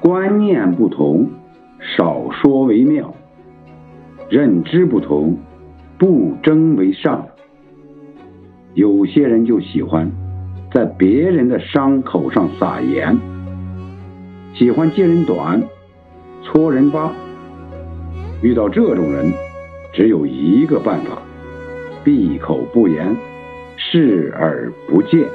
观念不同，少说为妙；认知不同，不争为上。有些人就喜欢在别人的伤口上撒盐，喜欢揭人短，戳人疤。遇到这种人，只有一个办法：闭口不言，视而不见。